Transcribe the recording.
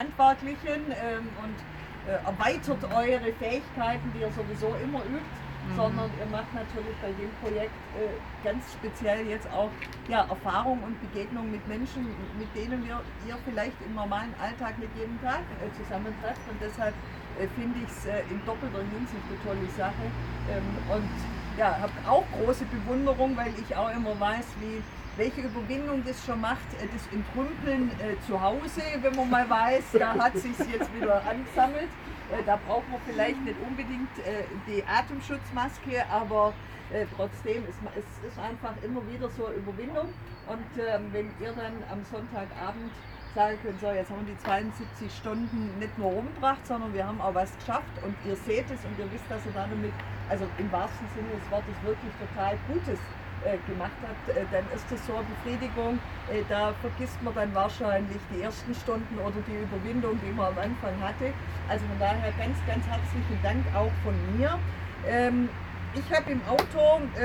Handwerklichen ähm, und äh, erweitert eure Fähigkeiten, die ihr sowieso immer übt, mhm. sondern ihr macht natürlich bei dem Projekt äh, ganz speziell jetzt auch ja, Erfahrung und Begegnung mit Menschen, mit denen wir, ihr vielleicht im normalen Alltag nicht jeden Tag äh, zusammentrefft und deshalb äh, finde ich es äh, in doppelter Hinsicht eine tolle Sache ähm, und ja, habe auch große Bewunderung, weil ich auch immer weiß, wie welche Überwindung das schon macht, äh, das Entrümpeln äh, zu Hause, wenn man mal weiß, da hat sich jetzt wieder angesammelt. Äh, da braucht man vielleicht nicht unbedingt die Atemschutzmaske, aber trotzdem ist es ist einfach immer wieder so eine Überwindung. Und ähm, wenn ihr dann am Sonntagabend sagen könnt, so jetzt haben wir die 72 Stunden nicht nur rumgebracht, sondern wir haben auch was geschafft und ihr seht es und ihr wisst, dass ihr damit, also im wahrsten Sinne des Wortes, wirklich total Gutes gemacht hat, äh, dann ist das so eine Befriedigung. Äh, da vergisst man dann wahrscheinlich die ersten Stunden oder die Überwindung, die man am Anfang hatte. Also von daher ganz, ganz herzlichen Dank auch von mir. Ähm, ich habe im Auto